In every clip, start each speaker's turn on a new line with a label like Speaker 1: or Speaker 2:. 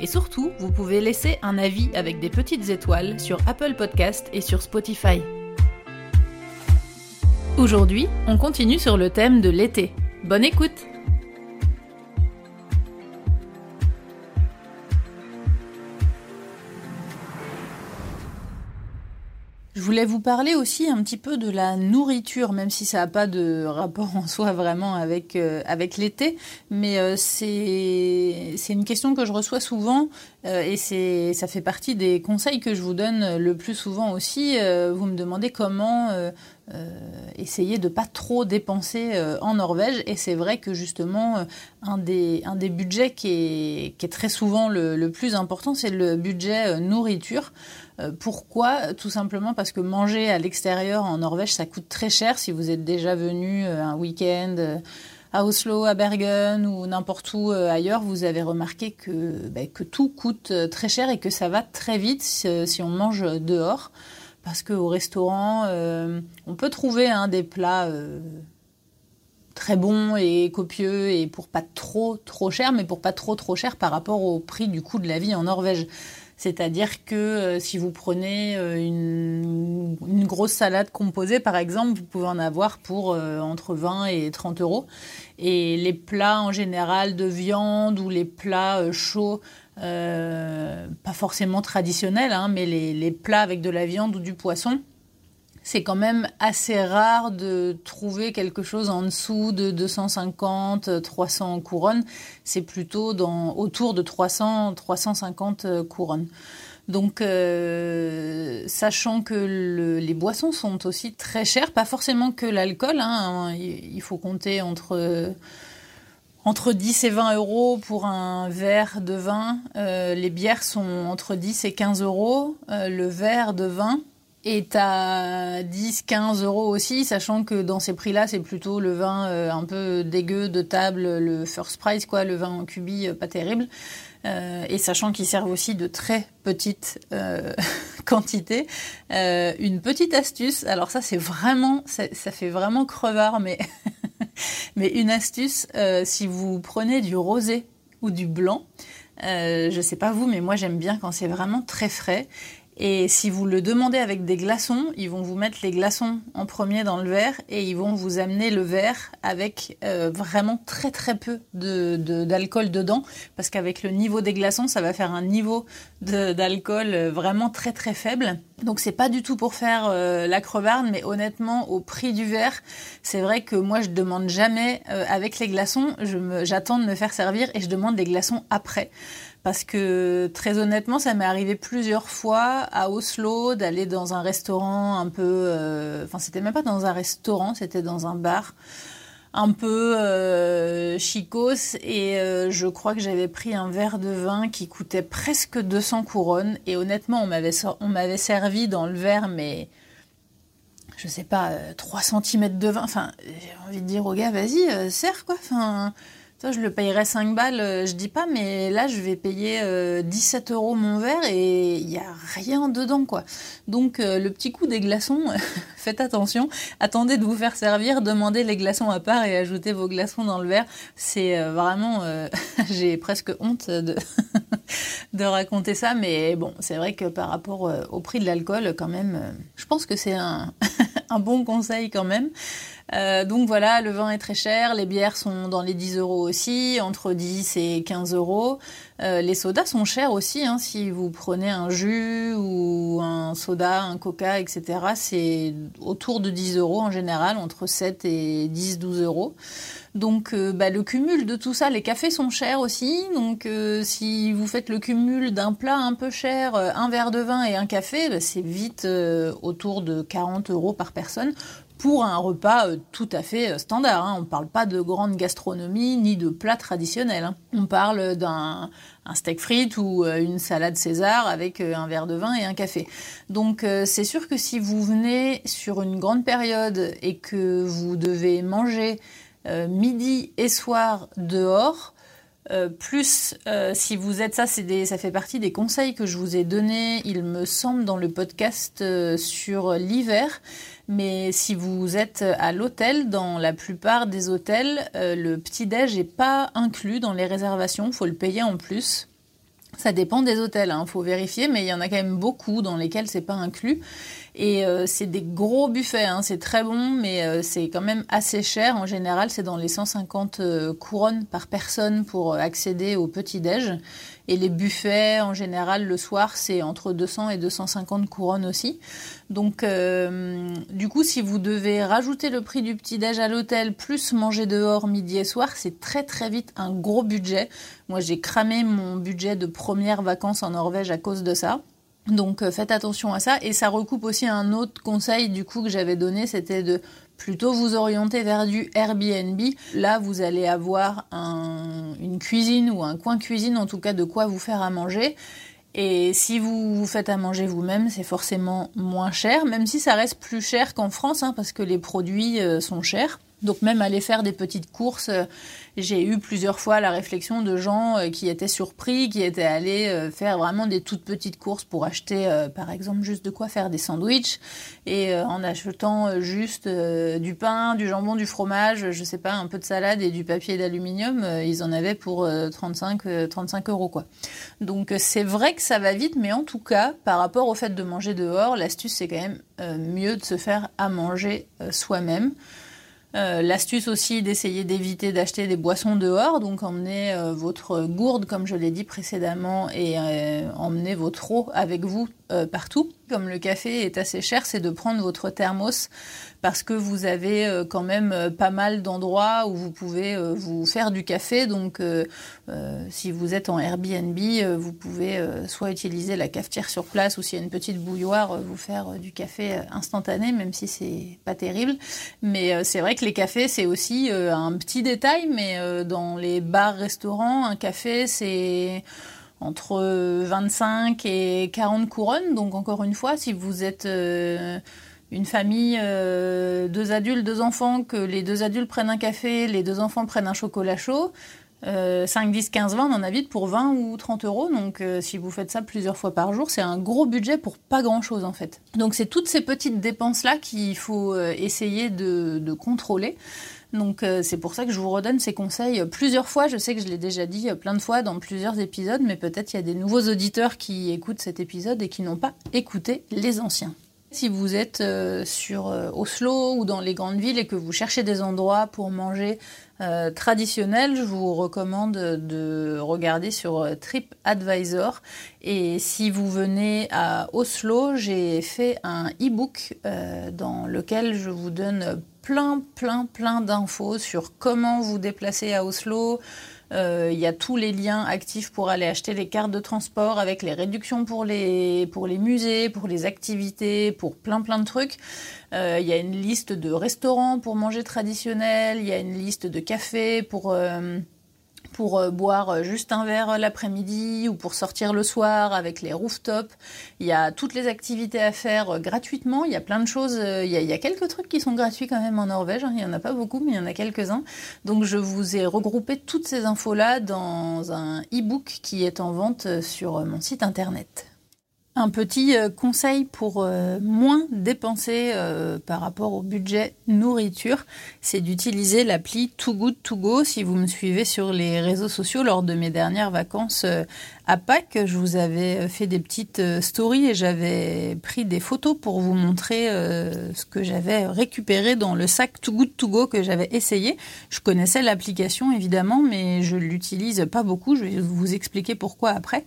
Speaker 1: Et surtout, vous pouvez laisser un avis avec des petites étoiles sur Apple Podcast et sur Spotify. Aujourd'hui, on continue sur le thème de l'été. Bonne écoute voulais vous parler aussi un petit peu de la nourriture, même si ça n'a pas de rapport en soi vraiment avec, euh, avec l'été, mais euh, c'est une question que je reçois souvent euh, et ça fait partie des conseils que je vous donne le plus souvent aussi. vous me demandez comment essayer de pas trop dépenser en Norvège et c'est vrai que justement un des, un des budgets qui est, qui est très souvent le, le plus important, c'est le budget nourriture. Euh, pourquoi? Tout simplement parce que manger à l'extérieur en Norvège, ça coûte très cher. Si vous êtes déjà venu euh, un week-end euh, à Oslo, à Bergen ou n'importe où ailleurs, vous avez remarqué que, ben, tout coûte très cher et que ça va très vite si, on mange dehors. Parce qu'au restaurant, on peut trouver hein, des plats très bons et copieux et pour pas trop trop cher, mais pour pas trop trop cher par rapport au prix du coût de la vie en Norvège. C'est-à-dire que euh, si vous prenez euh, une, grosse salade composée, par exemple, vous pouvez en avoir pour euh, entre 20 et 30 euros. Et les plats en général de viande ou les plats chauds, pas forcément traditionnels, hein, mais les plats avec de la viande ou du poisson, c'est quand même assez rare de trouver quelque chose en dessous de 250, 300 couronnes. C'est plutôt dans, autour de 300, 350 couronnes. Donc, euh, sachant que les boissons sont aussi très chères, pas forcément que l'alcool, hein, il faut compter entre, entre 10 et 20 euros pour un verre de vin. Euh, les bières sont entre 10 et 15 euros. Euh, le verre de vin, est à 10-15 euros aussi, sachant que dans ces prix-là, c'est plutôt le vin euh, un peu dégueu de table, le first price, quoi, le vin en cubi, euh, pas terrible. Euh, et sachant qu'ils servent aussi de très petites quantités. une petite astuce, alors ça c'est vraiment, ça, fait vraiment crevard, mais, une astuce, si vous prenez du rosé ou du blanc, je sais pas vous, mais moi j'aime bien quand c'est vraiment très frais. Et si vous le demandez avec des glaçons, ils vont vous mettre les glaçons en premier dans le verre et ils vont vous amener le verre avec euh, vraiment très très peu d'alcool de, dedans parce qu'avec le niveau des glaçons, ça va faire un niveau d'alcool vraiment très très faible. Donc c'est pas du tout pour faire euh, la crevarde, mais honnêtement, au prix du verre, c'est vrai que moi je demande jamais euh, avec les glaçons, j'attends de me faire servir et je demande les glaçons après. Parce que très honnêtement, ça m'est arrivé plusieurs fois à Oslo d'aller dans un restaurant un peu... Euh, enfin, c'était même pas dans un restaurant, c'était dans un bar un peu euh, chicos. Et euh, je crois que j'avais pris un verre de vin qui coûtait presque 200 couronnes. Et honnêtement on m'avait servi dans le verre mais je sais pas 3 cm de vin. Enfin j'ai envie de dire au gars vas-y serre quoi. Enfin je le payerais 5 balles, euh, je dis pas, mais là, je vais payer 17 euh, euros mon verre et il n'y a rien dedans, quoi. Donc, euh, le petit coup des glaçons, faites attention. Attendez de vous faire servir, demandez les glaçons à part et ajoutez vos glaçons dans le verre. C'est vraiment, j'ai presque honte de, de raconter ça, mais bon, c'est vrai que par rapport au prix de l'alcool, quand même, je pense que c'est un, un bon conseil quand même. Euh, donc voilà, le vin est très cher, les bières sont dans les 10 euros aussi, entre 10 et 15 euros. Euh, les sodas sont chers aussi, hein, si vous prenez un jus ou un soda, un coca, etc. C'est autour de 10 euros en général, entre 7 et 10-12 euros. Donc euh, bah, le cumul de tout ça, les cafés sont chers aussi. Donc si vous faites le cumul d'un plat un peu cher, un verre de vin et un café, bah, c'est vite autour de 40 euros par personne pour un repas tout à fait standard. Hein. On ne parle pas de grande gastronomie ni de plats traditionnels. Hein. On parle d'un steak frites ou une salade César avec un verre de vin et un café. Donc c'est sûr que si vous venez sur une grande période et que vous devez manger midi et soir dehors, euh, plus, euh, si vous êtes ça, ça fait partie des conseils que je vous ai donnés, il me semble, dans le podcast euh, sur l'hiver. Mais si vous êtes à l'hôtel, dans la plupart des hôtels, le petit-déj n'est pas inclus dans les réservations, il faut le payer en plus. Ça dépend des hôtels, il hein, faut vérifier, mais il y en a quand même beaucoup dans lesquels c'est pas inclus. Et euh, c'est des gros buffets, hein, c'est très bon, mais euh, c'est quand même assez cher. En général, c'est dans les 150 euh, couronnes par personne pour accéder au petit-déj. Et les buffets, en général, le soir, c'est entre 200 et 250 couronnes aussi. Donc, du coup, si vous devez rajouter le prix du petit-déj à l'hôtel, plus manger dehors midi et soir, c'est très très vite un gros budget. Moi, j'ai cramé mon budget de première vacances en Norvège à cause de ça. Donc euh, faites attention à ça. Et ça recoupe aussi un autre conseil du coup que j'avais donné, c'était de plutôt vous orienter vers du Airbnb. Là, vous allez avoir une cuisine ou un coin cuisine, en tout cas de quoi vous faire à manger. Et si vous vous faites à manger vous-même, c'est forcément moins cher, même si ça reste plus cher qu'en France, hein, parce que les produits euh, sont chers. Donc même aller faire des petites courses, euh, j'ai eu plusieurs fois la réflexion de gens euh, qui étaient surpris, qui étaient allés euh, faire vraiment des toutes petites courses pour acheter par exemple juste de quoi faire des sandwichs et en achetant juste du pain, du jambon, du fromage, je sais pas, un peu de salade et du papier d'aluminium, ils en avaient pour 35 35 euros quoi. Donc c'est vrai que ça va vite, mais en tout cas par rapport au fait de manger dehors, l'astuce c'est quand même mieux de se faire à manger soi-même. Euh, l'astuce aussi d'essayer d'éviter d'acheter des boissons dehors, donc emmenez euh, votre gourde comme je l'ai dit précédemment et euh, emmenez votre eau avec vous partout. Comme le café est assez cher, c'est de prendre votre thermos parce que vous avez quand même pas mal d'endroits où vous pouvez vous faire du café. Donc, si vous êtes en Airbnb, vous pouvez soit utiliser la cafetière sur place ou s'il y a une petite bouilloire, vous faire du café instantané, même si c'est pas terrible. Mais c'est vrai les cafés, c'est aussi un petit détail, mais dans les bars-restaurants, un café, c'est entre 25 et 40 couronnes. Donc encore une fois, si vous êtes une famille, euh, deux adultes, deux enfants, que les deux adultes prennent un café, les deux enfants prennent un chocolat chaud, 5, 10, 15, 20, on en a vite pour 20 ou 30 euros. Donc euh, si vous faites ça plusieurs fois par jour, c'est un gros budget pour pas grand-chose en fait. Donc c'est toutes ces petites dépenses-là qu'il faut euh, essayer de, contrôler. Donc c'est pour ça que je vous redonne ces conseils plusieurs fois. Je sais que je l'ai déjà dit plein de fois dans plusieurs épisodes, mais peut-être il y a des nouveaux auditeurs qui écoutent cet épisode et qui n'ont pas écouté les anciens. Si vous êtes euh, sur euh, Oslo ou dans les grandes villes et que vous cherchez des endroits pour manger euh, traditionnels, je vous recommande de regarder sur TripAdvisor. Et si vous venez à Oslo, j'ai fait un e-book dans lequel je vous donne plein, plein, plein d'infos sur comment vous déplacer à Oslo, euh, il y a tous les liens actifs pour aller acheter les cartes de transport avec les réductions pour les, musées, pour les activités, pour plein plein de trucs. Euh, il y a une liste de restaurants pour manger traditionnel, il y a une liste de cafés pour... Euh, pour euh, boire euh, juste un verre l'après-midi ou pour sortir le soir avec les rooftops. Il y a toutes les activités à faire euh, gratuitement. Il y a plein de choses. Il y a, quelques trucs qui sont gratuits quand même en Norvège. Hein. Il n'y en a pas beaucoup, mais il y en a quelques-uns. Donc je vous ai regroupé toutes ces infos-là dans un e-book qui est en vente sur mon site internet. Un petit euh, conseil pour euh, moins dépenser euh, par rapport au budget nourriture, c'est d'utiliser l'appli Too Good To Go. Si vous me suivez sur les réseaux sociaux lors de mes dernières vacances à Pâques, je vous avais fait des petites stories et j'avais pris des photos pour vous montrer ce que j'avais récupéré dans le sac Too Good To Go que j'avais essayé. Je connaissais l'application évidemment, mais je l'utilise pas beaucoup. Je vais vous expliquer pourquoi après.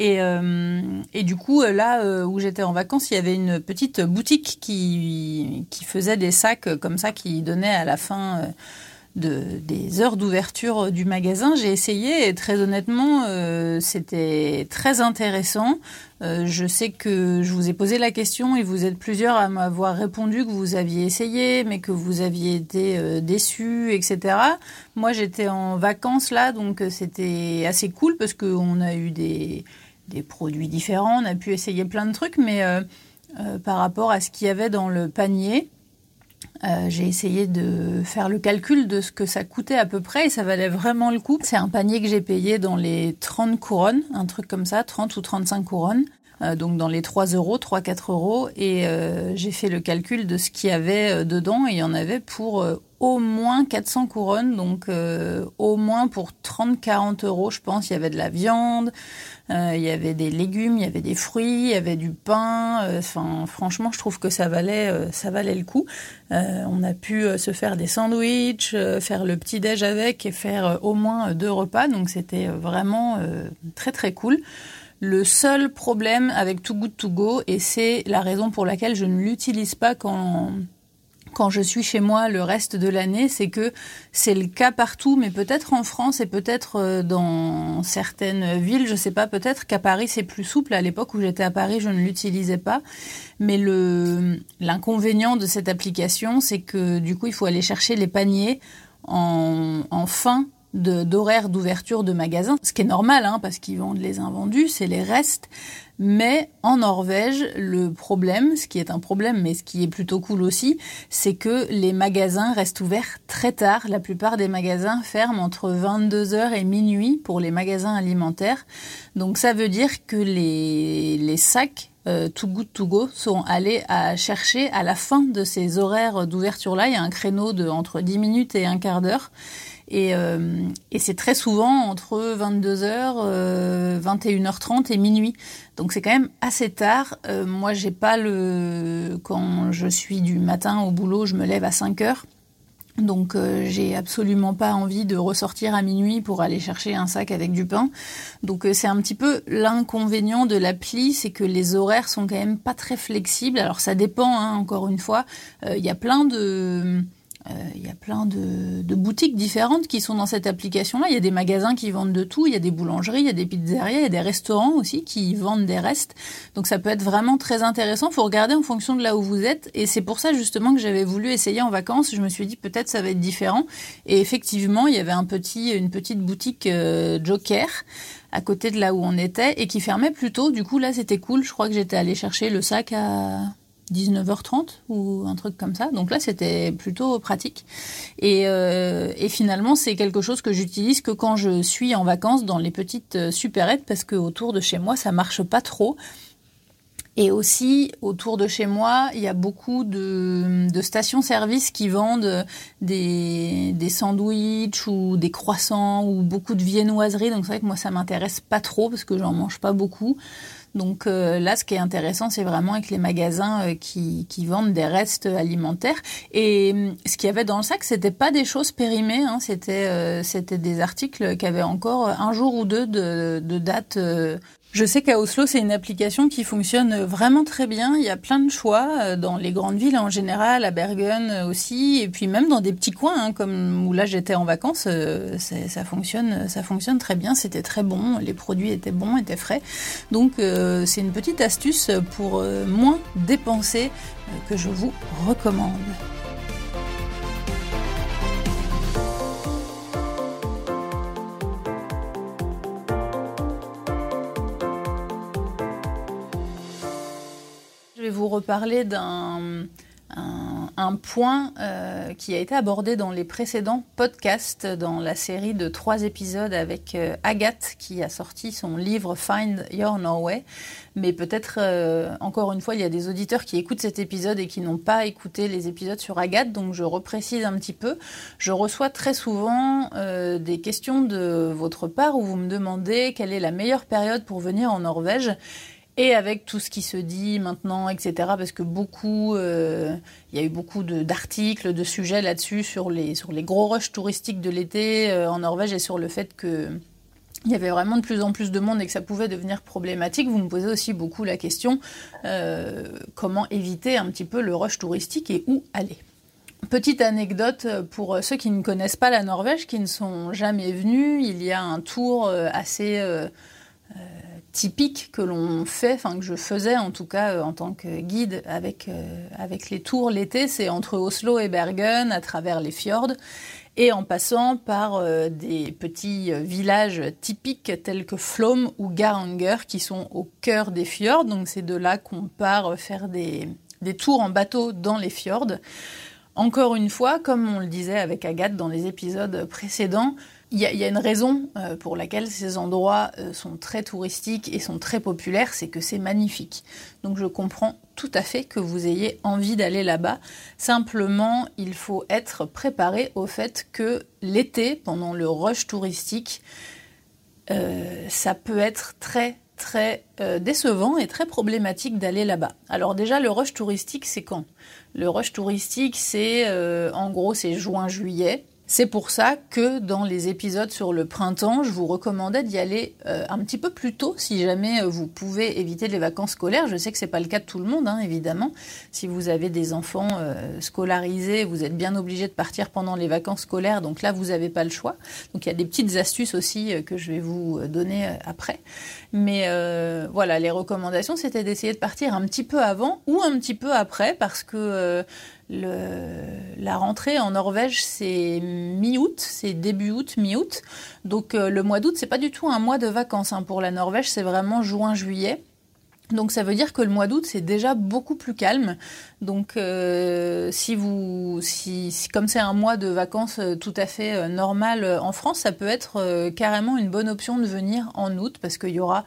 Speaker 1: Et, et du coup, là euh, où j'étais en vacances, il y avait une petite boutique qui faisait des sacs comme ça, qui donnait à la fin des heures d'ouverture du magasin. J'ai essayé et très honnêtement, euh, c'était très intéressant. Euh, je sais que je vous ai posé la question et vous êtes plusieurs à m'avoir répondu que vous aviez essayé, mais que vous aviez été euh, déçus, etc. Moi, j'étais en vacances là, donc c'était assez cool parce qu'on a eu des, des produits différents, on a pu essayer plein de trucs, mais par rapport à ce qu'il y avait dans le panier, euh, j'ai essayé de faire le calcul de ce que ça coûtait à peu près et ça valait vraiment le coup. C'est un panier que j'ai payé dans les 30 couronnes, un truc comme ça, 30 ou 35 couronnes. Euh, donc dans les 3 euros, 3-4 euros. Et euh, j'ai fait le calcul de ce qu'il y avait dedans et il y en avait pour au moins 400 couronnes, donc au moins pour 30-40 euros, je pense. Il y avait de la viande, il y avait des légumes, il y avait des fruits, il y avait du pain. Enfin, franchement, je trouve que ça valait, ça valait le coup. on a pu se faire des sandwichs, faire le petit déj avec et faire au moins deux repas. Donc c'était vraiment très très cool. Le seul problème avec Too Good To Go, et c'est la raison pour laquelle je ne l'utilise pas quand, quand je suis chez moi le reste de l'année, c'est que c'est le cas partout, mais peut-être en France et peut-être euh, dans certaines villes, je ne sais pas, peut-être qu'à Paris c'est plus souple. À l'époque où j'étais à Paris, je ne l'utilisais pas. Mais l'inconvénient de cette application, c'est que du coup, il faut aller chercher les paniers en, en fin d'horaire d'ouverture de magasins, ce qui est normal hein, parce qu'ils vendent les invendus, c'est les restes. Mais en Norvège, le problème, ce qui est un problème, mais ce qui est plutôt cool aussi, c'est que les magasins restent ouverts très tard. La plupart des magasins ferment entre 22h et minuit pour les magasins alimentaires. Donc ça veut dire que les, les sacs euh, Too Good To Go sont allés à chercher à la fin de ces horaires d'ouverture-là. Il y a un créneau de entre 10 minutes et un quart d'heure. Et, euh, et c'est très souvent entre 22h, euh, 21h30 et minuit. Donc c'est quand même assez tard. Euh, moi, j'ai pas le. Quand je suis du matin au boulot, je me lève à 5 h Donc euh, j'ai absolument pas envie de ressortir à minuit pour aller chercher un sac avec du pain. Donc euh, c'est un petit peu l'inconvénient de l'appli, c'est que les horaires sont quand même pas très flexibles. Alors ça dépend, hein, encore une fois. Il y a plein de euh, il y a plein de, de, boutiques différentes qui sont dans cette application-là. Il y a des magasins qui vendent de tout, il y a des boulangeries, il y a des pizzerias, il y a des restaurants aussi qui vendent des restes. Donc ça peut être vraiment très intéressant. Il faut regarder en fonction de là où vous êtes. Et c'est pour ça justement que j'avais voulu essayer en vacances. Je me suis dit peut-être ça va être différent. Et effectivement, il y avait un petit, une petite boutique euh, Joker à côté de là où on était et qui fermait plus tôt. Du coup là c'était cool. Je crois que j'étais allée chercher le sac à 19h30 ou un truc comme ça. Donc là, c'était plutôt pratique. Et, euh, et finalement, c'est quelque chose que j'utilise que quand je suis en vacances dans les petites euh, supérettes parce que autour de chez moi, ça marche pas trop. Et aussi, autour de chez moi, il y a beaucoup de, stations-service qui vendent des, des sandwichs ou des croissants ou beaucoup de viennoiseries. Donc c'est vrai que moi, ça m'intéresse pas trop parce que j'en mange pas beaucoup. Donc euh, là, ce qui est intéressant, c'est vraiment avec les magasins euh, qui, qui, vendent des restes alimentaires. Et hum, ce qu'il y avait dans le sac, c'était pas des choses périmées, hein, c'était euh, c'était des articles qui avaient encore un jour ou deux de, de date je sais qu'à Oslo, c'est une application qui fonctionne vraiment très bien. Il y a plein de choix euh, dans les grandes villes en général, à Bergen euh, aussi, et puis même dans des petits coins, hein, comme où là j'étais en vacances, euh, ça fonctionne, ça fonctionne très bien. C'était très bon, les produits étaient bons, étaient frais. Donc c'est une petite astuce pour moins dépenser que je vous recommande. Vais vous reparler d'un un, point euh, qui a été abordé dans les précédents podcasts, dans la série de trois épisodes avec euh, Agathe qui a sorti son livre Find Your Norway. Mais peut-être, euh, encore une fois, il y a des auditeurs qui écoutent cet épisode et qui n'ont pas écouté les épisodes sur Agathe, donc je reprécise un petit peu. Je reçois très souvent des questions de votre part où vous me demandez quelle est la meilleure période pour venir en Norvège. Et avec tout ce qui se dit maintenant, etc., parce que beaucoup, euh, y a eu beaucoup d'articles, de, sujets là-dessus sur les, sur les gros rushs touristiques de l'été euh, en Norvège et sur le fait que il y avait vraiment de plus en plus de monde et que ça pouvait devenir problématique. Vous me posez aussi beaucoup la question euh, comment éviter un petit peu le rush touristique et où aller? Petite anecdote pour ceux qui ne connaissent pas la Norvège, qui ne sont jamais venus, il y a un tour assez typique que l'on fait, enfin que je faisais en tout cas en tant que guide avec, avec les tours l'été, c'est entre Oslo et Bergen à travers les fjords et en passant par euh, des petits euh, villages typiques tels que Flom ou Garanger qui sont au cœur des fjords. Donc c'est de là qu'on part faire des, des tours en bateau dans les fjords. Encore une fois, comme on le disait avec Agathe dans les épisodes précédents, il y, a une raison euh, pour laquelle ces endroits euh, sont très touristiques et sont très populaires, c'est que c'est magnifique. Donc je comprends tout à fait que vous ayez envie d'aller là-bas. Simplement, il faut être préparé au fait que l'été, pendant le rush touristique, euh, ça peut être très très décevant et très problématique d'aller là-bas. Alors déjà, le rush touristique, c'est quand? Le rush touristique, c'est en gros, c'est juin-juillet. C'est pour ça que dans les épisodes sur le printemps, je vous recommandais d'y aller euh, un petit peu plus tôt si jamais euh, vous pouvez éviter les vacances scolaires. Je sais que c'est pas le cas de tout le monde, hein, évidemment. Si vous avez des enfants euh, scolarisés, vous êtes bien obligé de partir pendant les vacances scolaires, donc là vous n'avez pas le choix. Donc il y a des petites astuces aussi que je vais vous donner après. Mais voilà, les recommandations c'était d'essayer de partir un petit peu avant ou un petit peu après parce que la rentrée en Norvège, c'est mi-août, c'est début août, mi-août. Donc euh, le mois d'août, c'est pas du tout un mois de vacances hein. pour la Norvège, c'est vraiment juin-juillet. Donc ça veut dire que le mois d'août c'est déjà beaucoup plus calme. Donc euh, si vous, si, comme c'est un mois de vacances euh, tout à fait normal en France, ça peut être carrément une bonne option de venir en août parce qu'il y aura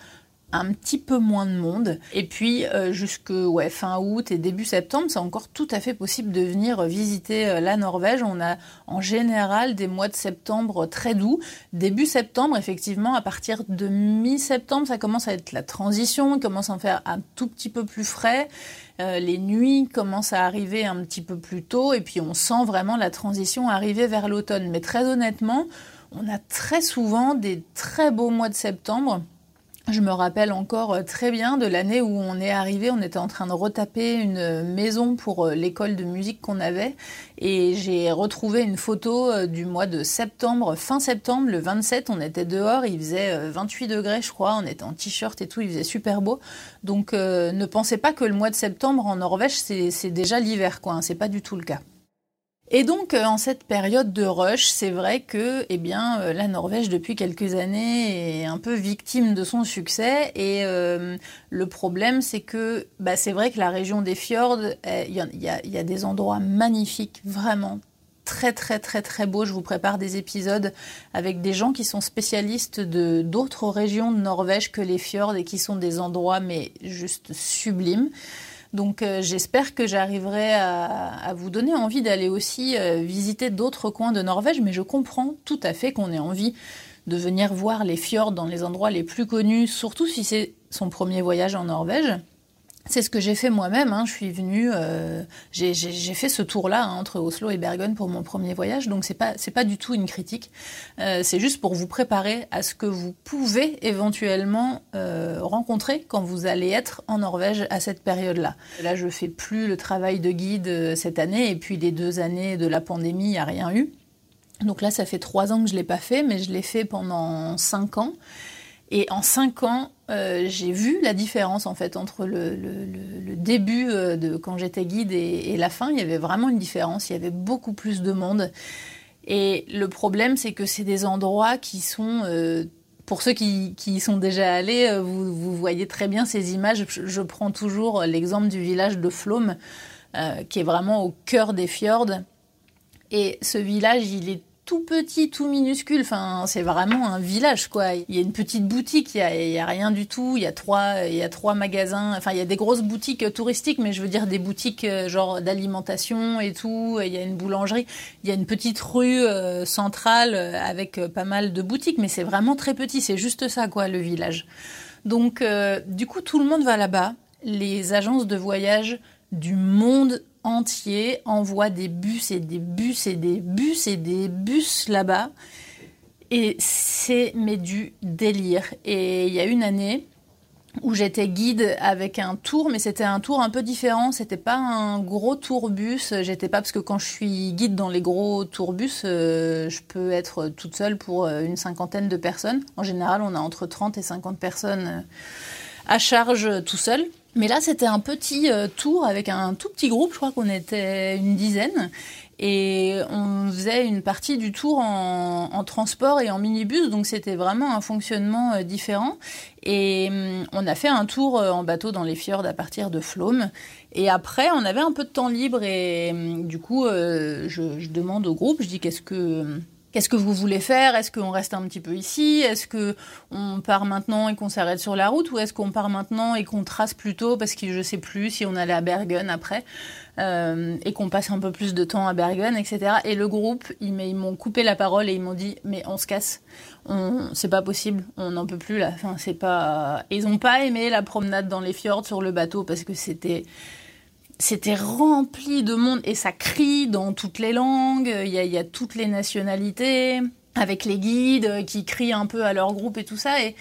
Speaker 1: un petit peu moins de monde. Et puis euh, jusque ouais, fin août et début septembre, c'est encore tout à fait possible de venir visiter euh, la Norvège. On a en général des mois de septembre très doux. Début septembre, effectivement, à partir de mi-septembre, ça commence à être la transition, il commence à en faire un tout petit peu plus frais. Euh, les nuits commencent à arriver un petit peu plus tôt et puis on sent vraiment la transition arriver vers l'automne. Mais très honnêtement, on a très souvent des très beaux mois de septembre je me rappelle encore euh, très bien de l'année où on est arrivé, on était en train de retaper une maison pour euh, l'école de musique qu'on avait et j'ai retrouvé une photo euh, du mois de septembre, fin septembre, le 27, on était dehors, il faisait 28 degrés je crois, on était en t-shirt et tout, il faisait super beau. Donc ne pensez pas que le mois de septembre en Norvège c'est déjà l'hiver quoi, hein, c'est pas du tout le cas. Et donc, euh, en cette période de rush, c'est vrai que, eh bien, euh, la Norvège depuis quelques années est un peu victime de son succès. Et euh, le problème, c'est que, bah, c'est vrai que la région des fjords, il y, a des endroits magnifiques, vraiment très très très très beaux. Je vous prépare des épisodes avec des gens qui sont spécialistes de d'autres régions de Norvège que les fjords et qui sont des endroits mais juste sublimes. Donc euh, j'espère que j'arriverai à, vous donner envie d'aller aussi euh, visiter d'autres coins de Norvège, mais je comprends tout à fait qu'on ait envie de venir voir les fjords dans les endroits les plus connus, surtout si c'est son premier voyage en Norvège. C'est ce que j'ai fait moi-même. Hein. Je suis venue, euh, j'ai fait ce tour-là hein, entre Oslo et Bergen pour mon premier voyage. Donc c'est pas c'est pas du tout une critique. Euh, c'est juste pour vous préparer à ce que vous pouvez éventuellement euh, rencontrer quand vous allez être en Norvège à cette période-là. Là, je fais plus le travail de guide cette année et puis les deux années de la pandémie, il n'y a rien eu. Donc là, ça fait trois ans que je l'ai pas fait, mais je l'ai fait pendant cinq ans. Et en cinq ans, euh, j'ai vu la différence en fait entre le, début euh, de quand j'étais guide et, la fin. Il y avait vraiment une différence. Il y avait beaucoup plus de monde. Et le problème, c'est que c'est des endroits qui sont euh, pour ceux qui, y sont déjà allés, vous, voyez très bien ces images. Je, prends toujours l'exemple du village de Flom, qui est vraiment au cœur des fjords. Et ce village, il est tout petit, tout minuscule. Enfin, c'est vraiment un village, quoi. Il y a une petite boutique, il y a, rien du tout. Il y a trois, il y a trois magasins. Enfin, il y a des grosses boutiques touristiques, mais je veux dire des boutiques euh, genre d'alimentation et tout. Il y a une boulangerie. Il y a une petite rue euh, centrale euh, avec pas mal de boutiques, mais c'est vraiment très petit. C'est juste ça, quoi, le village. Donc, du coup, tout le monde va là-bas. Les agences de voyage du monde entier envoie des bus et des bus et des bus et des bus là-bas. Et c'est mais du délire. Et il y a une année, où j'étais guide avec un tour, mais c'était un tour un peu différent. C'était pas un gros tourbus. J'étais pas parce que quand je suis guide dans les gros tourbus, euh, je peux être toute seule pour euh, une cinquantaine de personnes. En général, on a entre 30 et 50 personnes euh, à charge tout seul. Mais là, c'était un petit tour avec un tout petit groupe. Je crois qu'on était une dizaine. Et on faisait une partie du tour en, transport et en minibus, donc c'était vraiment un fonctionnement euh, différent. Et hum, on a fait un tour euh, en bateau dans les fjords à partir de Flôme. Et après, on avait un peu de temps libre et hum, du coup, euh, je, je, demande au groupe, je dis qu'est-ce que hum, Qu'est-ce que vous voulez faire? Est-ce qu'on reste un petit peu ici? Est-ce que on part maintenant et qu'on s'arrête sur la route? Ou est-ce qu'on part maintenant et qu'on trace plus tôt parce que je sais plus si on allait à Bergen après euh, et qu'on passe un peu plus de temps à Bergen, etc. Et le groupe, ils, m'ont coupé la parole et ils m'ont dit mais on se casse, c'est pas possible, on n'en peut plus là. Enfin c'est pas, ils ont pas aimé la promenade dans les fjords sur le bateau parce que c'était c'était rempli de monde et ça crie dans toutes les langues, il y a, toutes les nationalités, avec les guides qui crient un peu à leur groupe et tout ça. Et,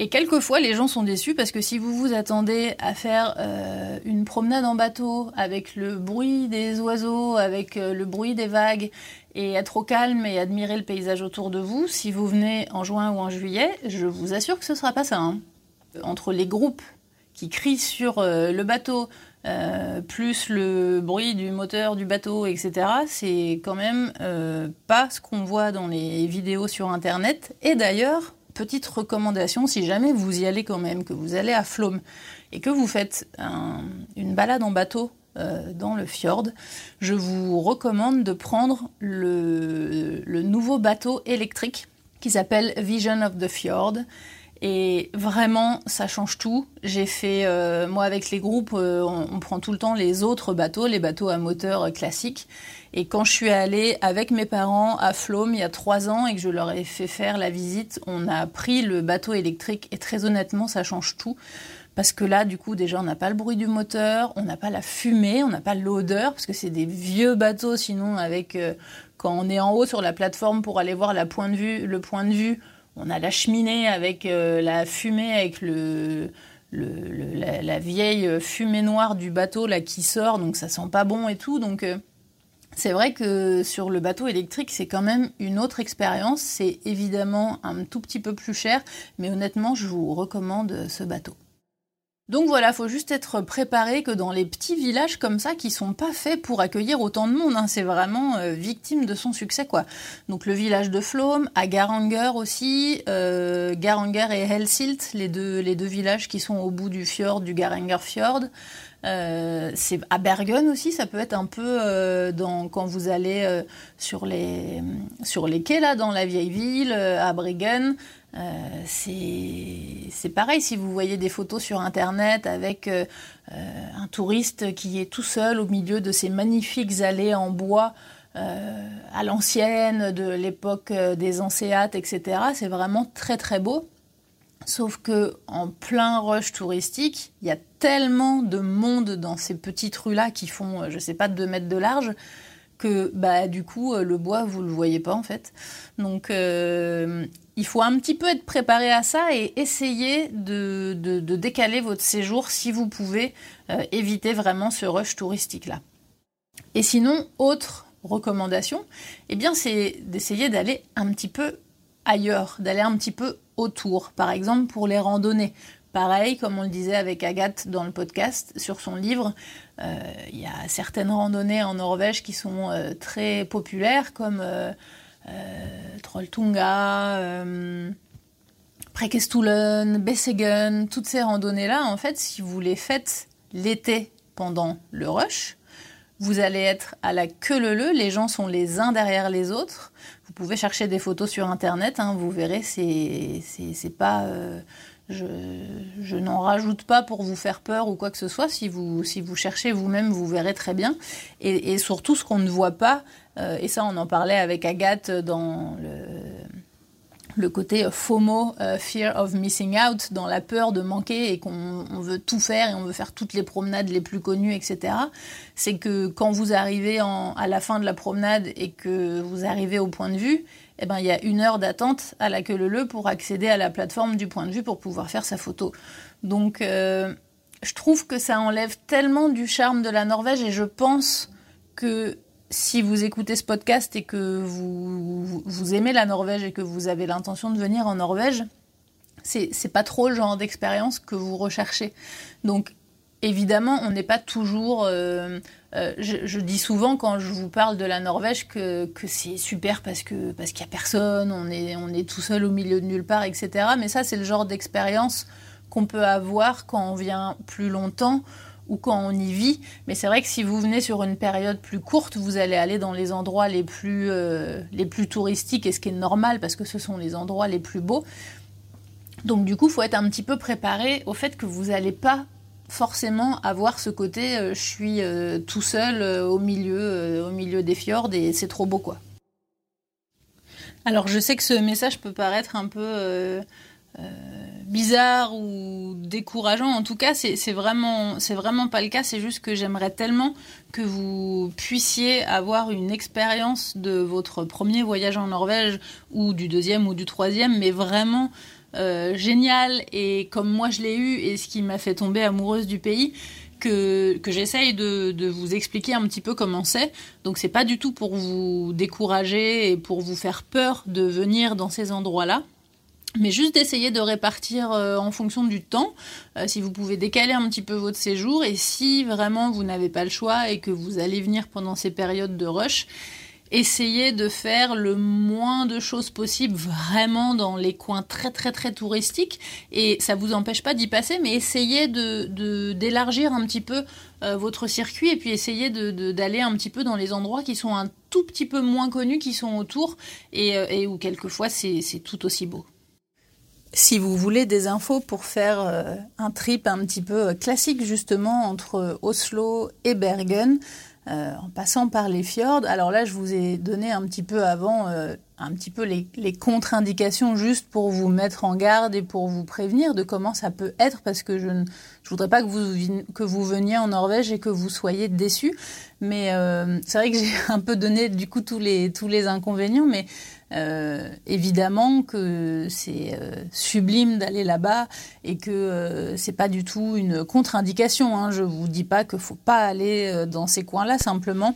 Speaker 1: et quelquefois, les gens sont déçus parce que si vous vous attendez à faire euh, une promenade en bateau avec le bruit des oiseaux, avec euh, le bruit des vagues, et être au calme et admirer le paysage autour de vous, si vous venez en juin ou en juillet, je vous assure que ce ne sera pas ça. Hein. Entre les groupes qui crient sur euh, le bateau, euh, plus le bruit du moteur du bateau, etc., c'est quand même euh, pas ce qu'on voit dans les vidéos sur Internet. Et d'ailleurs, petite recommandation, si jamais vous y allez quand même, que vous allez à Flôme et que vous faites une balade en bateau euh, dans le fjord, je vous recommande de prendre le nouveau bateau électrique qui s'appelle Vision of the Fjord et vraiment, ça change tout. J'ai fait, euh, moi avec les groupes, euh, on, prend tout le temps les autres bateaux, les bateaux à moteur classiques. Et quand je suis allée avec mes parents à Flôme il y a trois ans et que je leur ai fait faire la visite, on a pris le bateau électrique et très honnêtement, ça change tout. Parce que là, du coup, déjà, on n'a pas le bruit du moteur, on n'a pas la fumée, on n'a pas l'odeur, parce que c'est des vieux bateaux, sinon, avec euh, quand on est en haut sur la plateforme pour aller voir la point de vue, le point de vue, on a la cheminée avec euh, la fumée, avec la, vieille fumée noire du bateau là qui sort, donc ça sent pas bon et tout. Donc euh, c'est vrai que sur le bateau électrique, c'est quand même une autre expérience. C'est évidemment un tout petit peu plus cher, mais honnêtement, je vous recommande ce bateau. Donc voilà, faut juste être préparé que dans les petits villages comme ça, qui sont pas faits pour accueillir autant de monde, hein, c'est vraiment euh, victime de son succès quoi. Donc le village de Flom, à Garanger aussi, euh, Garanger et Helsilt, les deux les deux villages qui sont au bout du fjord, du Garanger Fjord. Euh, c'est à Bergen aussi, ça peut être un peu euh, dans, quand vous allez sur les sur les quais là dans la vieille ville à Bregen. Euh, c'est pareil si vous voyez des photos sur Internet avec euh, euh, un touriste qui est tout seul au milieu de ces magnifiques allées en bois à l'ancienne, de l'époque des Ancéates, etc. C'est vraiment très très beau. Sauf que en plein rush touristique, il y a tellement de monde dans ces petites rues-là qui font, je sais pas, 2 mètres de large, que bah, du coup, le bois, vous le voyez pas en fait. Donc, il faut un petit peu être préparé à ça et essayer de, décaler votre séjour si vous pouvez euh, éviter vraiment ce rush touristique-là. Et sinon, autre recommandation, eh bien, c'est d'essayer d'aller un petit peu ailleurs, d'aller un petit peu autour. Par exemple, pour les randonnées. Pareil, comme on le disait avec Agathe dans le podcast sur son livre, euh, il y a certaines randonnées en Norvège qui sont euh, très populaires, comme Trolltunga, euh, Prekestulen, Bessegen, toutes ces randonnées-là, en fait, si vous les faites l'été pendant le rush, vous allez être à la queue leu les gens sont les uns derrière les autres. Pouvez chercher des photos sur internet, hein, vous verrez, c'est pas. Euh, je, n'en rajoute pas pour vous faire peur ou quoi que ce soit. Si vous, si vous cherchez vous-même, vous verrez très bien. Et, surtout, ce qu'on ne voit pas, euh, et ça, on en parlait avec Agathe dans le, côté FOMO, euh, Fear of Missing Out, dans la peur de manquer et qu'on veut tout faire et on veut faire toutes les promenades les plus connues, etc. C'est que quand vous arrivez à la fin de la promenade et que vous arrivez au point de vue, eh ben, il y a une heure d'attente à la queue leu pour accéder à la plateforme du point de vue pour pouvoir faire sa photo. Donc, euh, je trouve que ça enlève tellement du charme de la Norvège et je pense que si vous écoutez ce podcast et que vous, aimez la Norvège et que vous avez l'intention de venir en Norvège, c'est pas trop le genre d'expérience que vous recherchez. Donc, évidemment, on n'est pas toujours. Euh, euh, je, dis souvent quand je vous parle de la Norvège que, que c'est super parce que parce qu'il y a personne, on est on est tout seul au milieu de nulle part, etc. Mais ça, c'est le genre d'expérience qu'on peut avoir quand on vient plus longtemps ou quand on y vit. Mais c'est vrai que si vous venez sur une période plus courte, vous allez aller dans les endroits les plus, euh, les plus touristiques, et ce qui est normal parce que ce sont les endroits les plus beaux. Donc du coup, il faut être un petit peu préparé au fait que vous n'allez pas forcément avoir ce côté euh, je suis euh, tout seul au, milieu, au milieu des fjords et c'est trop beau quoi. Alors je sais que ce message peut paraître un peu bizarre ou décourageant. En tout cas, c'est vraiment, vraiment pas le cas. C'est juste que j'aimerais tellement que vous puissiez avoir une expérience de votre premier voyage en Norvège ou du deuxième ou du troisième, mais vraiment euh, génial et comme moi je l'ai eu et ce qui m'a fait tomber amoureuse du pays. Que, que j'essaye de, de, vous expliquer un petit peu comment c'est. Donc c'est pas du tout pour vous décourager et pour vous faire peur de venir dans ces endroits-là mais juste d'essayer de répartir euh, en fonction du temps, euh, si vous pouvez décaler un petit peu votre séjour, et si vraiment vous n'avez pas le choix et que vous allez venir pendant ces périodes de rush, essayez de faire le moins de choses possible vraiment dans les coins très très très touristiques, et ça vous empêche pas d'y passer, mais essayez de d'élargir un petit peu euh, votre circuit, et puis essayez d'aller un petit peu dans les endroits qui sont un tout petit peu moins connus, qui sont autour, et, et où quelquefois c'est tout aussi beau. Si vous voulez des infos pour faire euh, un trip un petit peu euh, classique justement entre Oslo et Bergen, euh, en passant par les fjords, alors là je vous ai donné un petit peu avant un petit peu les, contre-indications juste pour vous mettre en garde et pour vous prévenir de comment ça peut être parce que je ne je voudrais pas que vous, que vous veniez en Norvège et que vous soyez déçus. Mais c'est vrai que j'ai un peu donné du coup tous les, tous les inconvénients, mais euh, évidemment que c'est euh, sublime d'aller là-bas et que euh, c'est pas du tout une contre-indication. Hein. Je vous dis pas qu'il faut pas aller dans ces coins-là, simplement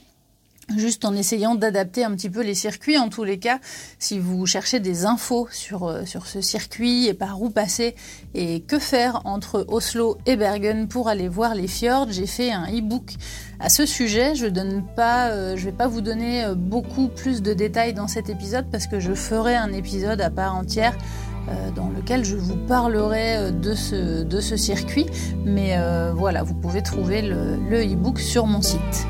Speaker 1: juste en essayant d'adapter un petit peu les circuits. En tous les cas, si vous cherchez des infos sur, sur ce circuit et par où passer et que faire entre Oslo et Bergen pour aller voir les fjords, j'ai fait un e-book à ce sujet. Je donne euh, vais pas vous donner euh, beaucoup plus de détails dans cet épisode parce que je ferai un épisode à part entière euh, dans lequel je vous parlerai de ce circuit. Mais voilà, vous pouvez trouver le e-book sur mon site.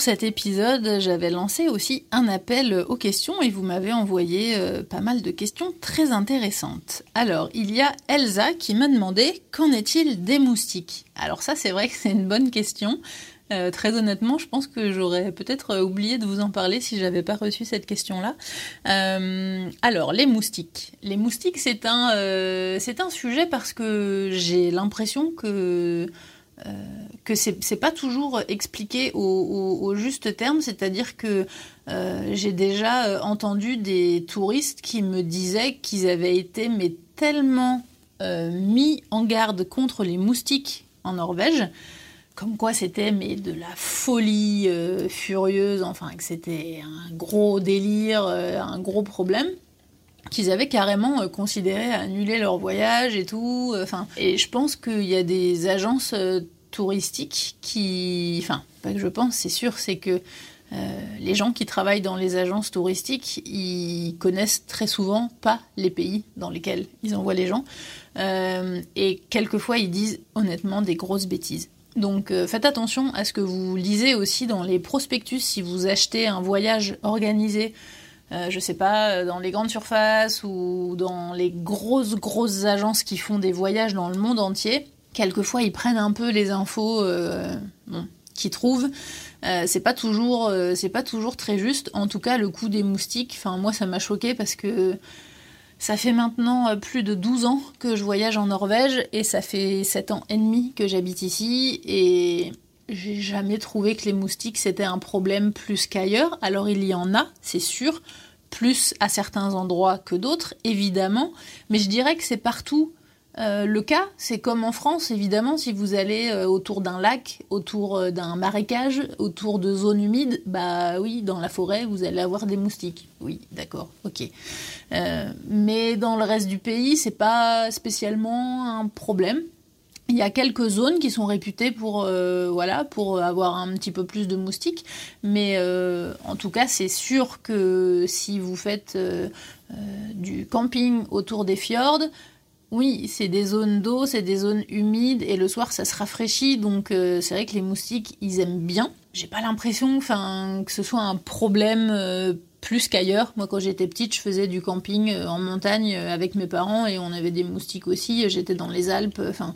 Speaker 1: Cet épisode, j'avais lancé aussi un appel aux questions et vous m'avez envoyé euh, pas mal de questions très intéressantes. Alors, il y a Elsa qui m'a demandé qu'en est-il des moustiques? Alors ça, c'est vrai que c'est une bonne question. Euh, très honnêtement, je pense que j'aurais peut-être oublié de vous en parler si j'avais pas reçu cette question-là. Euh, alors, les moustiques. Les moustiques, c'est un, c'est un sujet parce que j'ai l'impression que euh, que c'est pas toujours expliqué au, juste terme, c'est-à-dire que euh, j'ai déjà euh, entendu des touristes qui me disaient qu'ils avaient été mais tellement mis en garde contre les moustiques en Norvège, comme quoi c'était mais de la folie furieuse, enfin que c'était un gros délire, un gros problème qu'ils avaient carrément considéré annuler leur voyage et tout. Enfin, et je pense qu'il y a des agences touristiques qui, enfin, pas que je pense, c'est sûr, c'est que euh, les gens qui travaillent dans les agences touristiques, ils connaissent très souvent pas les pays dans lesquels ils envoient les gens. Euh, et quelquefois, ils disent honnêtement des grosses bêtises. Donc euh, faites attention à ce que vous lisez aussi dans les prospectus si vous achetez un voyage organisé, je sais pas, dans les grandes surfaces ou dans les grosses grosses agences qui font des voyages dans le monde entier quelquefois ils prennent un peu les infos euh, qu'ils trouvent, c'est pas toujours, c'est pas toujours très juste. En tout cas, le coup des moustiques, enfin moi ça m'a choqué parce que ça fait maintenant plus de 12 ans que je voyage en Norvège et ça fait 7 ans et demi que j'habite ici et j'ai jamais trouvé que les moustiques c'était un problème plus qu'ailleurs. Alors il y en a, c'est sûr, plus à certains endroits que d'autres, évidemment, mais je dirais que c'est partout euh, le cas. C'est comme en France, évidemment, si vous allez euh, autour d'un lac, autour euh, d'un marécage, autour de zones humides, bah oui, dans la forêt, vous allez avoir des moustiques. Oui, d'accord, ok. mais dans le reste du pays, c'est pas spécialement un problème. Il y a quelques zones qui sont réputées pour, euh, voilà, pour avoir un petit peu plus de moustiques, mais euh, en tout cas, c'est sûr que si vous faites euh, du camping autour des fjords, oui, c'est des zones d'eau, c'est des zones humides, et le soir, ça se rafraîchit, donc c'est vrai que les moustiques, ils aiment bien. J'ai pas l'impression que ce soit un problème plus qu'ailleurs. Moi, quand j'étais petite, je faisais du camping en montagne avec mes parents, et on avait des moustiques aussi. J'étais dans les Alpes, enfin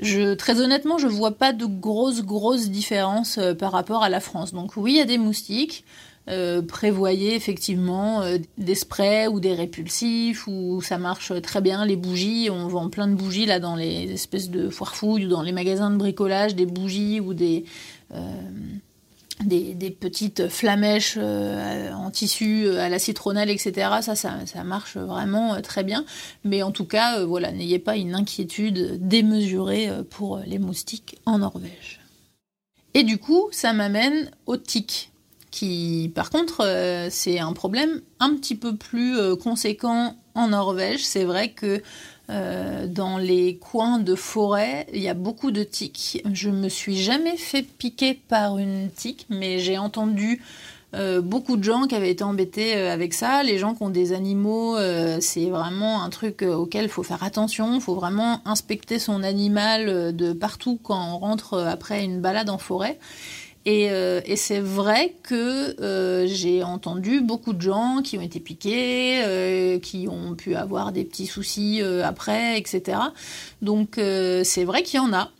Speaker 1: je, très honnêtement, je vois pas de grosses, grosses différences euh, par rapport à la France. Donc oui, il y a des moustiques. Euh, prévoyez effectivement euh, des sprays ou des répulsifs où ça marche très bien les bougies on vend plein de bougies là dans les espèces de foire-fouilles ou dans les magasins de bricolage des bougies ou des des, petites flamèches euh, en tissu euh, à la citronnelle, etc. Ça, ça, marche vraiment euh, très bien. Mais en tout cas, voilà, n'ayez pas une inquiétude démesurée pour les moustiques en Norvège. Et du coup, ça m'amène aux tiques, qui, par contre, c'est un problème un petit peu plus conséquent en Norvège. C'est vrai que euh, dans les coins de forêt, il y a beaucoup de tiques. Je me suis jamais fait piquer par une tique, mais j'ai entendu euh, beaucoup de gens qui avaient été embêtés euh, avec ça. Les gens qui ont des animaux, c'est vraiment un truc auquel il faut faire attention. Il faut vraiment inspecter son animal de partout quand on rentre après une balade en forêt. Euh, et, c'est vrai que euh, j'ai entendu beaucoup de gens qui ont été piqués, euh, qui ont pu avoir des petits soucis après, etc. Donc c'est vrai qu'il y en a.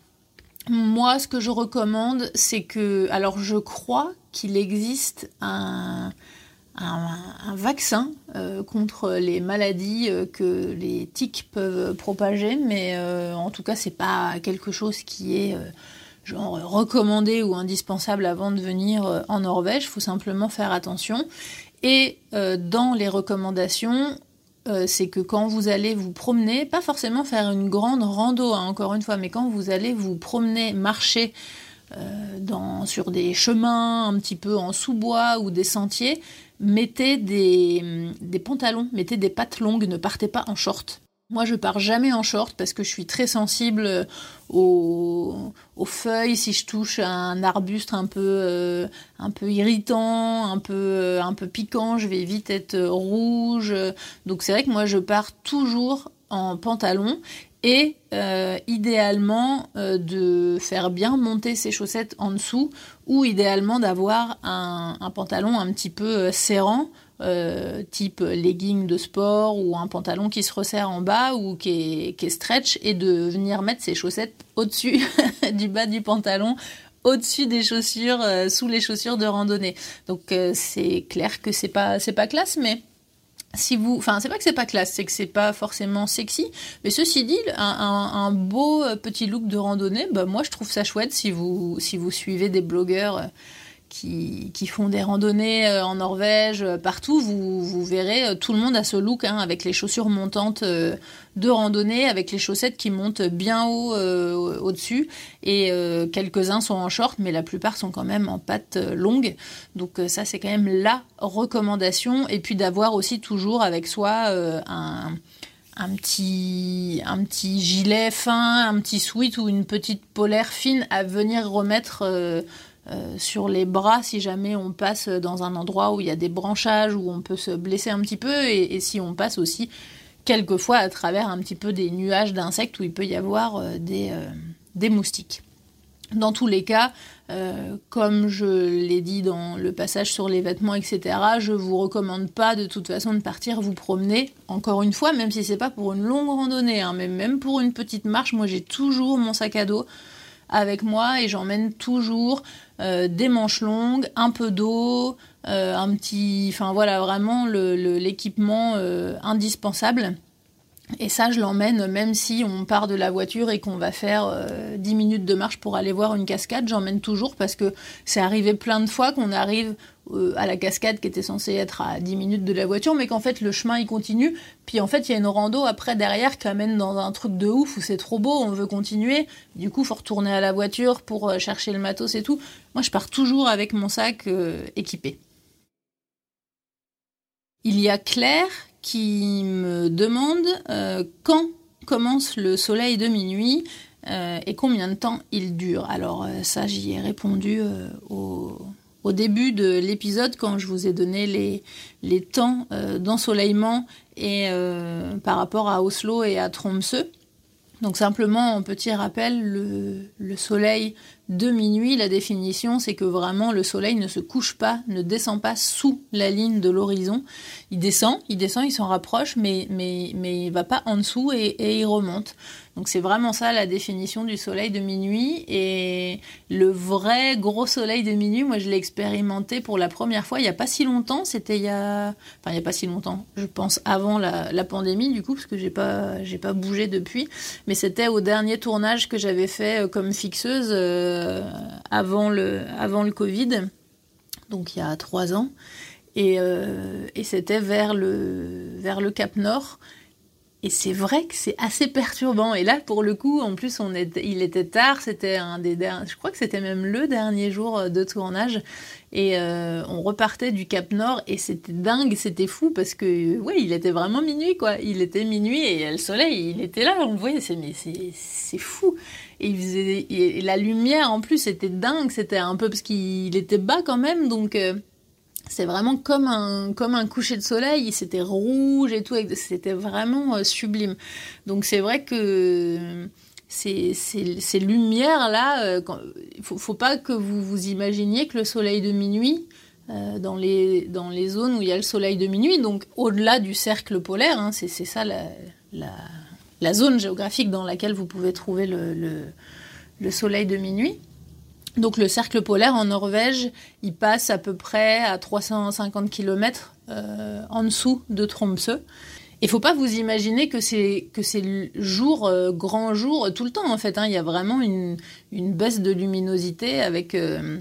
Speaker 1: Moi, ce que je recommande, c'est que, alors je crois qu'il existe un, vaccin contre les maladies que les tiques peuvent propager, mais en tout cas, c'est pas quelque chose qui est genre recommandé ou indispensable avant de venir euh, en Norvège. Il faut simplement faire attention. Et euh, dans les recommandations, euh, c'est que quand vous allez vous promener, pas forcément faire une grande rando, hein, encore une fois, mais quand vous allez vous promener, marcher sur des chemins un petit peu en sous-bois ou des sentiers, mettez des, des pantalons, mettez des pattes longues, ne partez pas en short. Moi, je pars jamais en short parce que je suis très sensible euh, aux, feuilles. Si je touche un arbuste un peu, euh, un peu irritant, un peu, euh, un peu piquant, je vais vite être rouge. Donc c'est vrai que moi, je pars toujours en pantalon et idéalement de faire bien monter ses chaussettes en dessous ou idéalement d'avoir un, un, pantalon un petit peu serrant euh, type legging de sport ou un pantalon qui se resserre en bas ou qui est, stretch et de venir mettre ses chaussettes au-dessus du bas du pantalon au-dessus des chaussures, euh, sous les chaussures de randonnée. Donc euh, c'est clair que c'est pas c'est pas classe, mais si vous, enfin c'est pas que c'est pas classe, c'est que c'est pas forcément sexy, mais ceci dit, un, beau petit look de randonnée, bah moi je trouve ça chouette si vous si vous suivez des blogueurs qui, font des randonnées euh, en Norvège, euh, partout, vous, verrez, euh, tout le monde a ce look hein, avec les chaussures montantes de randonnée, avec les chaussettes qui montent bien haut au-dessus. Et quelques-uns sont en short, mais la plupart sont quand même en pattes longues. Donc ça, c'est quand même la recommandation. Et puis d'avoir aussi toujours avec soi un petit, gilet fin, un petit sweat ou une petite polaire fine à venir remettre sur les bras si jamais on passe dans un endroit où il y a des branchages, où on peut se blesser un petit peu, et, si on passe aussi quelquefois à travers un petit peu des nuages d'insectes où il peut y avoir euh, des, euh, des, moustiques. Dans tous les cas, comme je l'ai dit dans le passage sur les vêtements, etc., je vous recommande pas de toute façon de partir vous promener. Encore une fois, même si c'est pas pour une longue randonnée, hein, mais même pour une petite marche, moi j'ai toujours mon sac à dos avec moi et j'emmène toujours des manches longues, un peu d'eau, un petit, enfin voilà, vraiment l'équipement indispensable. Et ça, je l'emmène même si on part de la voiture et qu'on va faire 10 minutes de marche pour aller voir une cascade, j'emmène toujours parce que c'est arrivé plein de fois qu'on arrive euh, à la cascade qui était censée être à 10 minutes de la voiture, mais qu'en fait le chemin il continue. Puis en fait il y a une rando après derrière qui amène dans un truc de ouf où c'est trop beau, on veut continuer. Du coup faut retourner à la voiture pour euh, chercher le matos et tout. Moi je pars toujours avec mon sac euh, équipé. Il y a Claire qui me demande quand commence le soleil de minuit et combien de temps il dure? Alors ça j'y ai répondu au au début de l'épisode quand je vous ai donné les, les temps euh, d'ensoleillement et euh, par rapport à Oslo et à Tromsø. Donc simplement, un petit rappel, le, le, soleil de minuit, la définition, c'est que vraiment le soleil ne se couche pas, ne descend pas sous la ligne de l'horizon. Il descend, il descend, il s'en rapproche, mais, mais, mais il va pas en dessous et il remonte. Donc c'est vraiment ça la définition du soleil de minuit. Et le vrai gros soleil de minuit, moi je l'ai expérimenté pour la première fois il n'y a pas si longtemps. C'était il y a, enfin n'y a pas si longtemps. Je pense avant la, pandémie du coup parce que j'ai pas pas bougé depuis. Mais c'était au dernier tournage que j'avais fait euh, comme fixeuse euh, avant le avant le Covid. Donc il y a trois ans. Et, euh, et c'était vers le, vers le Cap Nord. Et c'est vrai que c'est assez perturbant. Et là, pour le coup, en plus, on était, il était tard. C'était un des je crois que c'était même le dernier jour de tournage. Et euh, on repartait du Cap Nord et c'était dingue, c'était fou parce que, ouais, il était vraiment minuit, quoi. Il était minuit et le soleil, il était là. On voyait, c'est, mais c'est, fou. Et la lumière, en plus, c'était dingue. C'était un peu parce qu'il était bas quand même, donc. Euh, c'est vraiment comme un, comme un coucher de soleil, c'était rouge et tout, c'était vraiment euh, sublime. Donc c'est vrai que ces, ces, lumières-là, euh, il faut, faut pas que vous vous imaginiez que le soleil de minuit, euh, dans, les, dans les zones où il y a le soleil de minuit, donc au-delà du cercle polaire, hein, c'est ça la, la, zone géographique dans laquelle vous pouvez trouver le, le soleil de minuit. Donc le cercle polaire en Norvège, il passe à peu près à 350 km euh, en dessous de Tromsø. Il faut pas vous imaginer que c'est que c'est jour euh, grand jour tout le temps en fait. Hein. Il y a vraiment une, une baisse de luminosité avec euh,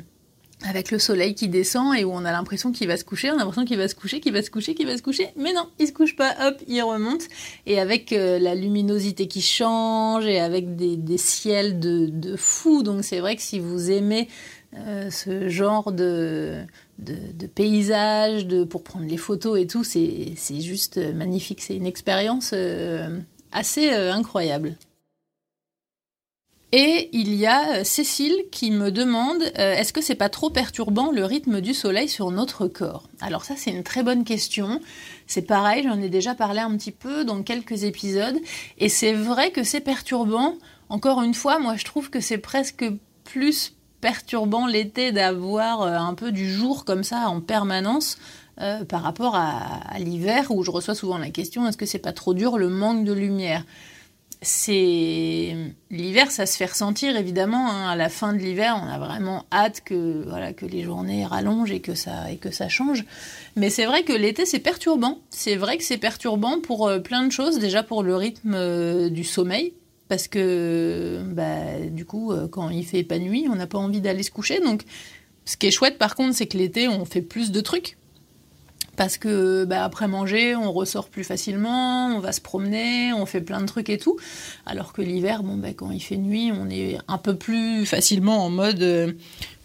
Speaker 1: avec le soleil qui descend et où on a l'impression qu'il va se coucher, on a l'impression qu'il va se coucher, qu'il va se coucher, qu'il va se coucher, mais non, il se couche pas, hop, il remonte. Et avec euh, la luminosité qui change et avec des, des ciels de, de fou, donc c'est vrai que si vous aimez euh, ce genre de, de, de, paysage, de, pour prendre les photos et tout, c'est juste magnifique, c'est une expérience euh, assez incroyable. Et il y a euh, Cécile qui me demande euh, est-ce que c'est pas trop perturbant le rythme du soleil sur notre corps? Alors ça c'est une très bonne question. C'est pareil, j'en ai déjà parlé un petit peu dans quelques épisodes et c'est vrai que c'est perturbant. Encore une fois, moi je trouve que c'est presque plus perturbant l'été d'avoir euh, un peu du jour comme ça en permanence par rapport à, à l'hiver où je reçois souvent la question est-ce que c'est pas trop dur le manque de lumière? C'est l'hiver, ça se fait ressentir évidemment. Hein. À la fin de l'hiver, on a vraiment hâte que voilà que les journées rallongent et que ça et que ça change. Mais c'est vrai que l'été c'est perturbant. C'est vrai que c'est perturbant pour euh, plein de choses. Déjà pour le rythme euh, du sommeil, parce que bah, du coup euh, quand il fait pas nuit, on n'a pas envie d'aller se coucher. Donc ce qui est chouette par contre, c'est que l'été on fait plus de trucs parce que bah, après manger, on ressort plus facilement, on va se promener, on fait plein de trucs et tout. Alors que l'hiver, bon, bah, quand il fait nuit, on est un peu plus facilement en mode euh,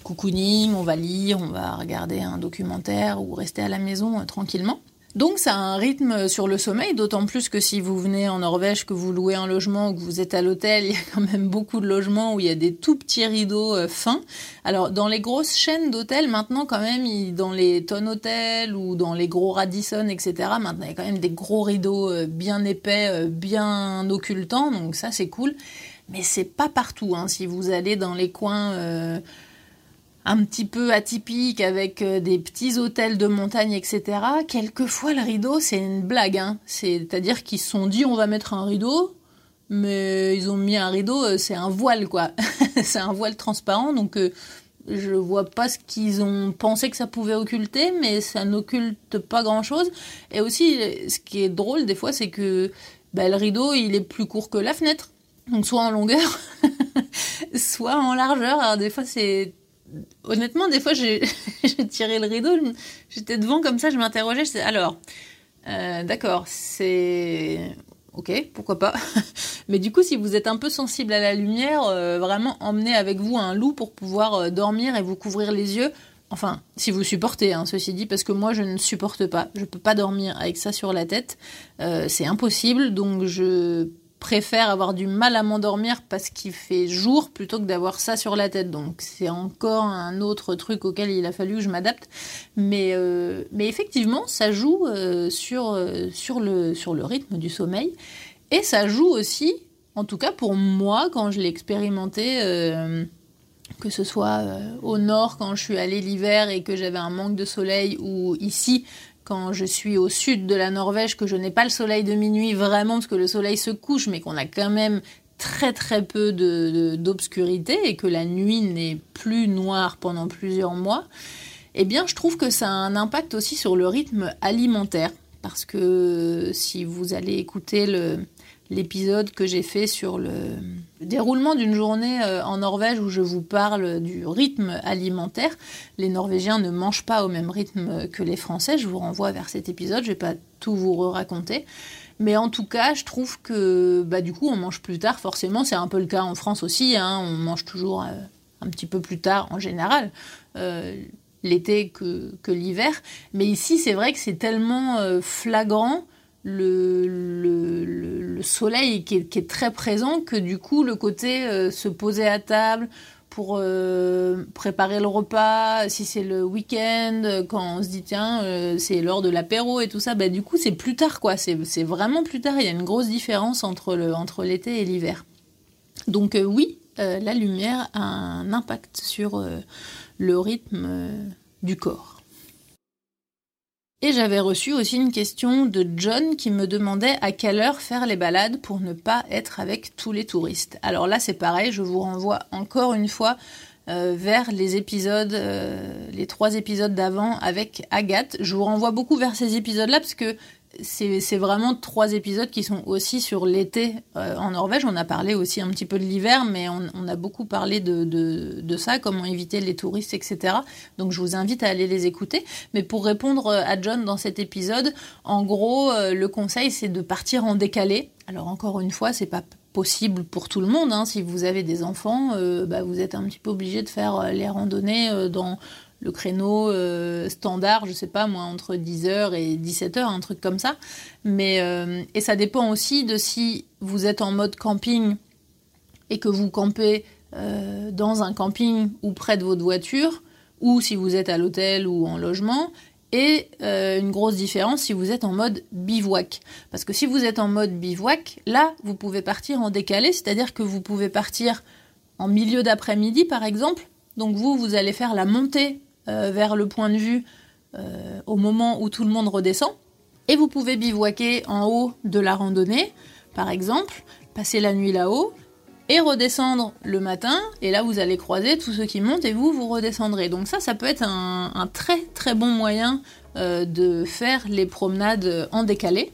Speaker 1: cocooning, on va lire, on va regarder un documentaire ou rester à la maison euh, tranquillement. Donc ça a un rythme sur le sommeil, d'autant plus que si vous venez en Norvège, que vous louez un logement ou que vous êtes à l'hôtel, il y a quand même beaucoup de logements où il y a des tout petits rideaux euh, fins. Alors dans les grosses chaînes d'hôtels, maintenant quand même, dans les tonnes hôtels ou dans les gros Radisson, etc., maintenant il y a quand même des gros rideaux euh, bien épais, euh, bien occultants, donc ça c'est cool. Mais c'est pas partout. Hein. Si vous allez dans les coins un petit peu atypique avec euh, des petits hôtels de montagne, etc. Quelquefois, le rideau, c'est une blague. Hein. C'est-à-dire qu'ils se sont dit, on va mettre un rideau. mais ils ont mis un rideau, c'est un voile quoi. c'est un voile transparent, donc je vois pas ce qu'ils ont pensé que ça pouvait occulter, mais ça n'occulte pas grand chose. Et aussi, ce qui est drôle des fois, c'est que bah, le rideau, il est plus court que la fenêtre. Donc soit en longueur, soit en largeur. Alors des fois, c'est... Honnêtement, des fois, j'ai tiré le rideau, j'étais devant comme ça, je m'interrogeais, alors, euh, d'accord, c'est ok, pourquoi pas. Mais du coup, si vous êtes un peu sensible à la lumière, euh, vraiment emmenez avec vous un loup pour pouvoir euh, dormir et vous couvrir les yeux. Enfin, si vous supportez, hein, ceci dit, parce que moi je ne supporte pas. Je peux pas dormir avec ça sur la tête. C'est impossible, donc je préfère avoir du mal à m'endormir parce qu'il fait jour plutôt que d'avoir ça sur la tête. Donc c'est encore un autre truc auquel il a fallu que je m'adapte. Mais, euh, effectivement, ça joue euh, sur, euh, sur, le, sur le rythme du sommeil. Et ça joue aussi, en tout cas pour moi, quand je l'ai expérimenté, que ce soit au nord quand je suis allée l'hiver et que j'avais un manque de soleil, ou ici quand je suis au sud de la Norvège, que je n'ai pas le soleil de minuit vraiment, parce que le soleil se couche, mais qu'on a quand même très très peu d'obscurité et que la nuit n'est plus noire pendant plusieurs mois, eh bien je trouve que ça a un impact aussi sur le rythme alimentaire. Parce que si vous allez écouter le, l'épisode que j'ai fait sur le, déroulement d'une journée euh, en Norvège où je vous parle du rythme alimentaire. Les Norvégiens ne mangent pas au même rythme que les Français. Je vous renvoie vers cet épisode. Je vais pas tout vous raconter. Mais en tout cas, je trouve que bah, du coup, on mange plus tard. Forcément, c'est un peu le cas en France aussi. Hein. On mange toujours euh, un petit peu plus tard en général. Euh, l'été que, que l'hiver. Mais ici, c'est vrai que c'est tellement flagrant le, le, soleil qui est, très présent que du coup le côté euh, se poser à table pour euh, préparer le repas, si c'est le week-end, quand on se dit tiens euh, c'est l'heure de l'apéro et tout ça, bah, du coup c'est plus tard quoi, c'est vraiment plus tard, il y a une grosse différence entre l'été entre et l'hiver. Donc oui, la lumière a un impact sur le rythme du corps. Et j'avais reçu aussi une question de John qui me demandait à quelle heure faire les balades pour ne pas être avec tous les touristes. Alors là c'est pareil, je vous renvoie encore une fois euh, vers les épisodes, euh, les trois épisodes d'avant avec Agathe. Je vous renvoie beaucoup vers ces épisodes-là parce que c'est vraiment trois épisodes qui sont aussi sur l'été euh, en Norvège. On a parlé aussi un petit peu de l'hiver, mais on, a beaucoup parlé de, de, ça, comment éviter les touristes, etc. Donc je vous invite à aller les écouter. Mais pour répondre euh, à John dans cet épisode, en gros, euh, le conseil c'est de partir en décalé. Alors encore une fois, c'est pas possible pour tout le monde. Hein. Si vous avez des enfants, bah, vous êtes un petit peu obligé de faire les randonnées dans le créneau euh, standard, je sais pas moi, entre 10h et 17h, un truc comme ça. Mais, euh, et ça dépend aussi de si vous êtes en mode camping et que vous campez euh, dans un camping ou près de votre voiture, ou si vous êtes à l'hôtel ou en logement, et une grosse différence si vous êtes en mode bivouac. Parce que si vous êtes en mode bivouac, là, vous pouvez partir en décalé, c'est-à-dire que vous pouvez partir en milieu d'après-midi, par exemple. Donc vous, vous allez faire la montée euh, vers le point de vue euh, au moment où tout le monde redescend. Et vous pouvez bivouaquer en haut de la randonnée, par exemple, passer la nuit là-haut et redescendre le matin. Et là, vous allez croiser tous ceux qui montent et vous, vous redescendrez. Donc ça, ça peut être un, très très bon moyen euh, de faire les promenades en décalé.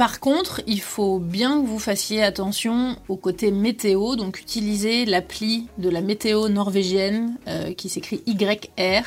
Speaker 1: Par contre, il faut bien que vous fassiez attention au côté météo, donc utilisez l'appli de la météo norvégienne euh, qui s'écrit YR.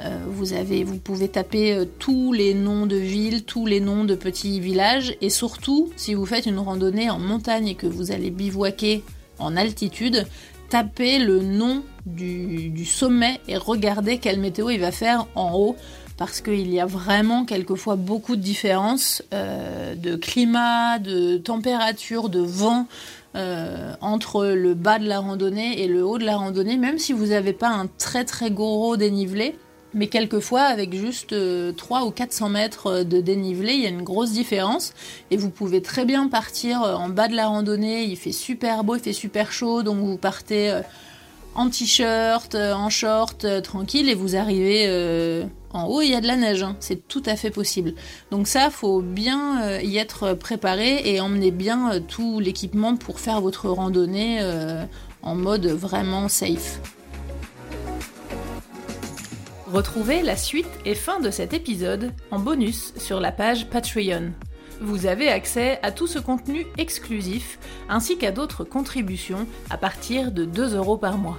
Speaker 1: Euh, vous, pouvez taper euh, tous les noms de villes, tous les noms de petits villages, et surtout, si vous faites une randonnée en montagne et que vous allez bivouaquer en altitude, tapez le nom du sommet et regardez quelle météo il va faire en haut parce qu'il y a vraiment quelquefois beaucoup de différences euh, de climat, de température, de vent euh, entre le bas de la randonnée et le haut de la randonnée, même si vous n'avez pas un très très gros dénivelé. Mais quelquefois, avec juste 3 euh, ou 400 mètres de dénivelé, il y a une grosse différence. Et vous pouvez très bien partir en bas de la randonnée, il fait super beau, il fait super chaud, donc vous partez en t-shirt, en short, tranquille, et vous arrivez en haut il y a de la neige, hein. c'est tout à fait possible. Donc ça, faut bien euh, y être préparé et emmener bien euh, tout l'équipement pour faire votre randonnée euh, en mode vraiment safe.
Speaker 2: Retrouvez la suite et fin de cet épisode en bonus sur la page Patreon. Vous avez accès à tout ce contenu exclusif ainsi qu'à d'autres contributions à partir de 2 euros par mois.